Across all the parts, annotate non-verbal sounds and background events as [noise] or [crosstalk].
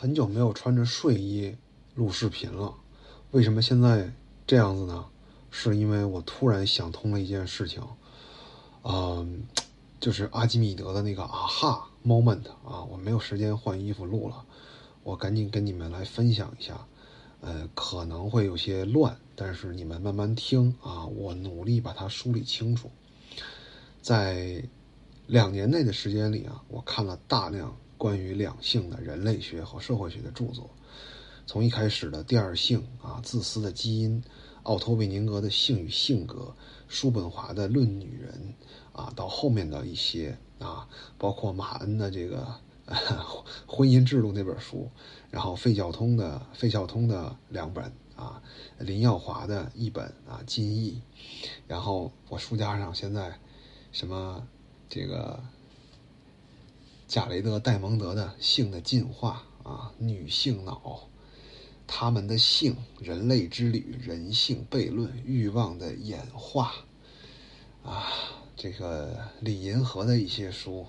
很久没有穿着睡衣录视频了，为什么现在这样子呢？是因为我突然想通了一件事情，嗯，就是阿基米德的那个啊哈 moment 啊，我没有时间换衣服录了，我赶紧跟你们来分享一下，呃，可能会有些乱，但是你们慢慢听啊，我努力把它梳理清楚。在两年内的时间里啊，我看了大量。关于两性的人类学和社会学的著作，从一开始的第二性啊，自私的基因，奥托·韦宁格的性与性格，叔本华的论女人啊，到后面的一些啊，包括马恩的这个婚姻制度那本书，然后费孝通的费孝通的两本啊，林耀华的一本啊，金翼，然后我书架上现在什么这个。贾雷德·戴蒙德的《性的进化》啊，女性脑，他们的性，人类之旅，人性悖论，欲望的演化，啊，这个李银河的一些书，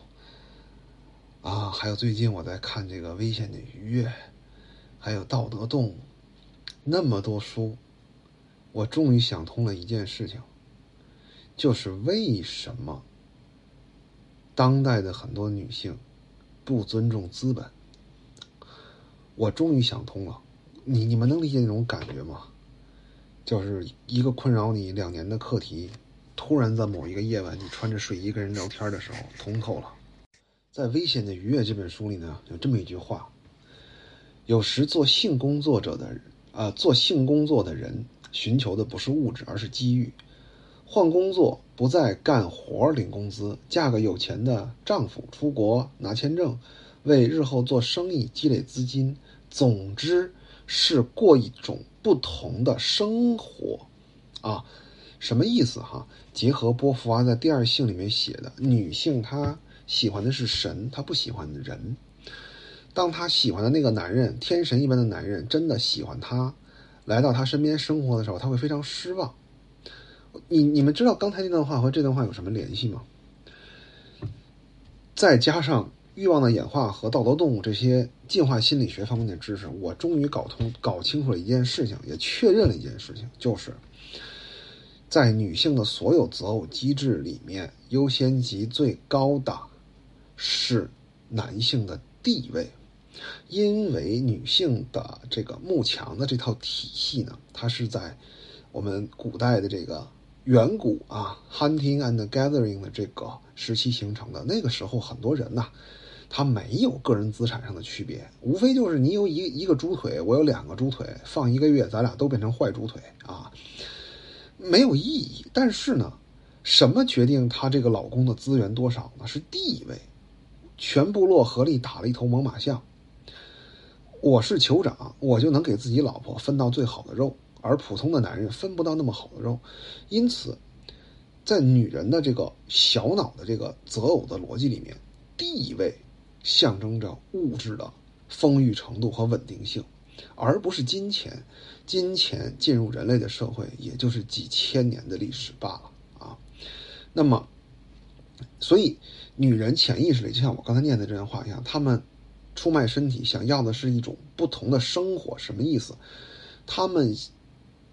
啊，还有最近我在看这个《危险的愉悦》，还有《道德动物》，那么多书，我终于想通了一件事情，就是为什么当代的很多女性。不尊重资本，我终于想通了。你你们能理解那种感觉吗？就是一个困扰你两年的课题，突然在某一个夜晚，你穿着睡衣跟人聊天的时候通透了。在《危险的愉悦》这本书里呢，有这么一句话：有时做性工作者的，啊，做性工作的人寻求的不是物质，而是机遇。换工作，不再干活领工资，嫁个有钱的丈夫，出国拿签证，为日后做生意积累资金。总之是过一种不同的生活，啊，什么意思哈？结合波伏娃在《第二性》里面写的，女性她喜欢的是神，她不喜欢人。当她喜欢的那个男人，天神一般的男人，真的喜欢她，来到她身边生活的时候，她会非常失望。你你们知道刚才那段话和这段话有什么联系吗？再加上欲望的演化和道德动物这些进化心理学方面的知识，我终于搞通、搞清楚了一件事情，也确认了一件事情，就是在女性的所有择偶机制里面，优先级最高的是男性的地位，因为女性的这个慕强的这套体系呢，它是在我们古代的这个。远古啊，hunting and gathering 的这个时期形成的，那个时候很多人呐，他没有个人资产上的区别，无非就是你有一一个猪腿，我有两个猪腿，放一个月，咱俩都变成坏猪腿啊，没有意义。但是呢，什么决定他这个老公的资源多少呢？是地位，全部落合力打了一头猛犸象，我是酋长，我就能给自己老婆分到最好的肉。而普通的男人分不到那么好的肉，因此，在女人的这个小脑的这个择偶的逻辑里面，地位象征着物质的丰裕程度和稳定性，而不是金钱。金钱进入人类的社会，也就是几千年的历史罢了啊。那么，所以女人潜意识里，就像我刚才念的这段话一样，她们出卖身体，想要的是一种不同的生活。什么意思？她们。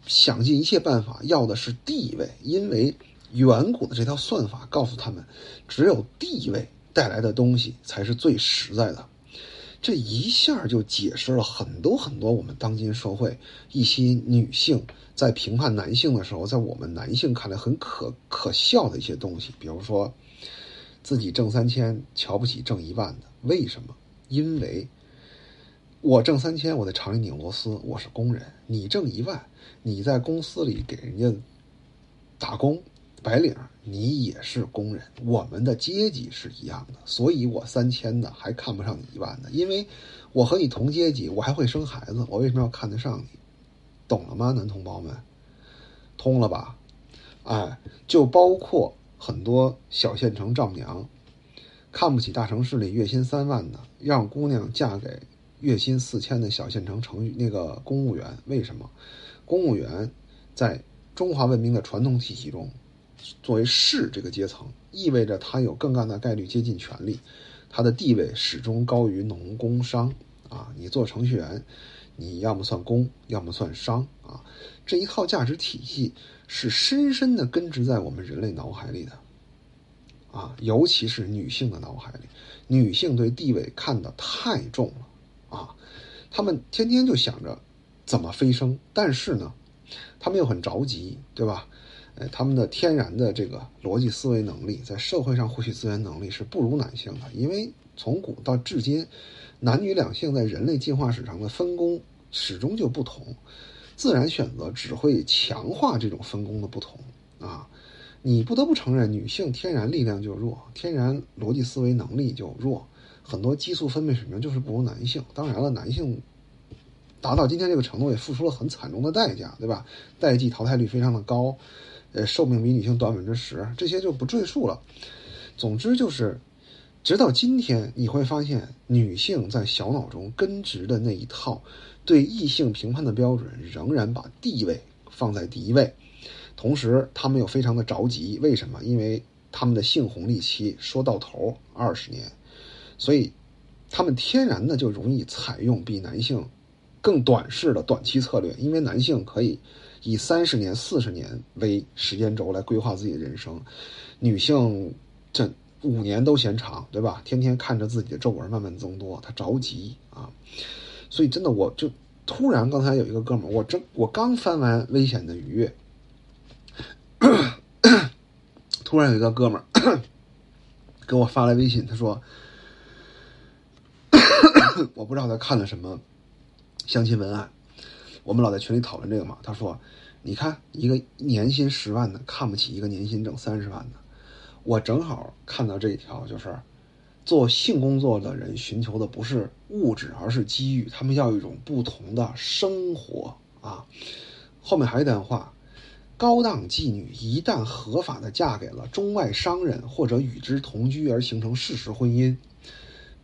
想尽一切办法要的是地位，因为远古的这套算法告诉他们，只有地位带来的东西才是最实在的。这一下就解释了很多很多我们当今社会一些女性在评判男性的时候，在我们男性看来很可可笑的一些东西，比如说自己挣三千瞧不起挣一万的，为什么？因为。我挣三千，我在厂里拧螺丝，我是工人。你挣一万，你在公司里给人家打工，白领，你也是工人。我们的阶级是一样的，所以我三千的还看不上你一万的，因为我和你同阶级，我还会生孩子，我为什么要看得上你？懂了吗，男同胞们？通了吧？哎，就包括很多小县城丈母娘，看不起大城市里月薪三万的，让姑娘嫁给。月薪四千的小县城程序那个公务员，为什么？公务员在中华文明的传统体系中，作为士这个阶层，意味着他有更大的概率接近权力，他的地位始终高于农工商啊，你做程序员，你要么算工，要么算商啊。这一套价值体系是深深的根植在我们人类脑海里的，啊，尤其是女性的脑海里，女性对地位看得太重了，他，们天天就想着怎么飞升，但是呢，他们又很着急，对吧？呃，他们的天然的这个逻辑思维能力，在社会上获取资源能力是不如男性的，因为从古到至今，男女两性在人类进化史上的分工始终就不同。自然选择只会强化这种分工的不同啊！你不得不承认，女性天然力量就弱，天然逻辑思维能力就弱，很多激素分泌水平就是不如男性。当然了，男性达到今天这个程度也付出了很惨重的代价，对吧？代际淘汰率非常的高，呃，寿命比女性短百分之十，这些就不赘述了。总之就是，直到今天，你会发现女性在小脑中根植的那一套。对异性评判的标准仍然把地位放在第一位，同时他们又非常的着急，为什么？因为他们的性红利期说到头二十年，所以他们天然的就容易采用比男性更短视的短期策略，因为男性可以以三十年、四十年为时间轴来规划自己的人生，女性这五年都嫌长，对吧？天天看着自己的皱纹慢慢增多，她着急啊。所以真的，我就突然刚才有一个哥们儿，我正我刚翻完《危险的愉悦》，[coughs] 突然有一个哥们儿 [coughs] 给我发来微信，他说：“我不知道他看了什么相亲文案，我们老在群里讨论这个嘛。”他说：“你看，一个年薪十万的看不起一个年薪挣三十万的，我正好看到这一条，就是。”做性工作的人寻求的不是物质，而是机遇。他们要一种不同的生活啊！后面还有一段话：高档妓女一旦合法的嫁给了中外商人，或者与之同居而形成事实婚姻，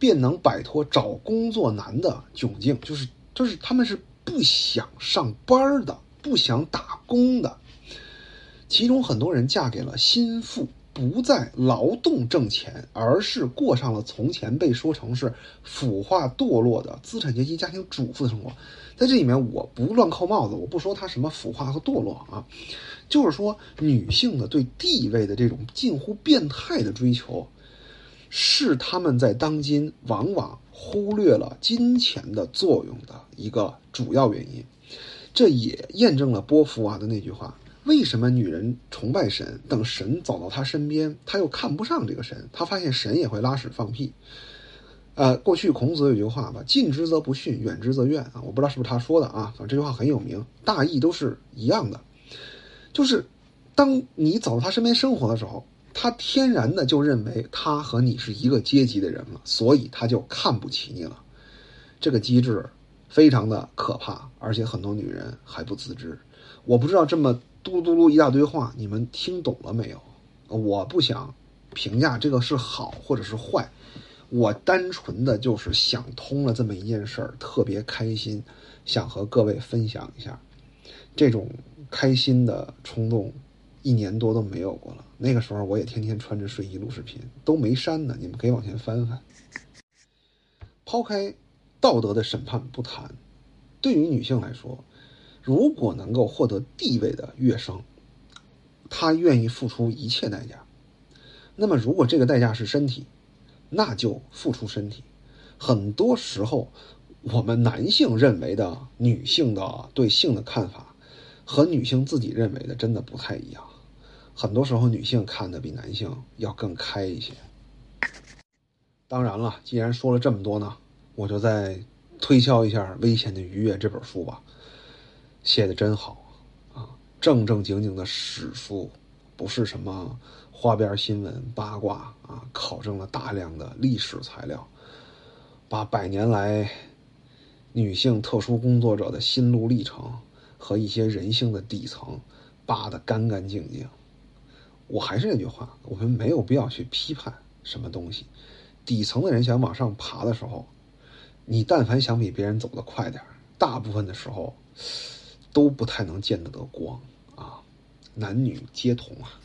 便能摆脱找工作难的窘境。就是就是，他们是不想上班的，不想打工的。其中很多人嫁给了心腹。不再劳动挣钱，而是过上了从前被说成是腐化堕落的资产阶级家庭主妇的生活。在这里面，我不乱扣帽子，我不说他什么腐化和堕落啊，就是说女性的对地位的这种近乎变态的追求，是他们在当今往往忽略了金钱的作用的一个主要原因。这也验证了波伏娃的那句话。为什么女人崇拜神？等神走到她身边，她又看不上这个神。她发现神也会拉屎放屁。呃，过去孔子有句话吧：“近之则不逊，远之则怨。”啊，我不知道是不是他说的啊，反正这句话很有名，大意都是一样的。就是当你走到他身边生活的时候，他天然的就认为他和你是一个阶级的人了，所以他就看不起你了。这个机制非常的可怕，而且很多女人还不自知。我不知道这么。嘟嘟噜一大堆话，你们听懂了没有？我不想评价这个是好或者是坏，我单纯的就是想通了这么一件事儿，特别开心，想和各位分享一下。这种开心的冲动，一年多都没有过了。那个时候我也天天穿着睡衣录视频，都没删呢。你们可以往前翻翻。抛开道德的审判不谈，对于女性来说。如果能够获得地位的跃升，她愿意付出一切代价。那么，如果这个代价是身体，那就付出身体。很多时候，我们男性认为的女性的对性的看法，和女性自己认为的真的不太一样。很多时候，女性看的比男性要更开一些。当然了，既然说了这么多呢，我就再推销一下《危险的愉悦》这本书吧。写的真好，啊，正正经经的史书，不是什么花边新闻八卦啊，考证了大量的历史材料，把百年来女性特殊工作者的心路历程和一些人性的底层扒得干干净净。我还是那句话，我们没有必要去批判什么东西，底层的人想往上爬的时候，你但凡想比别人走得快点大部分的时候。都不太能见得得光啊，男女皆同啊。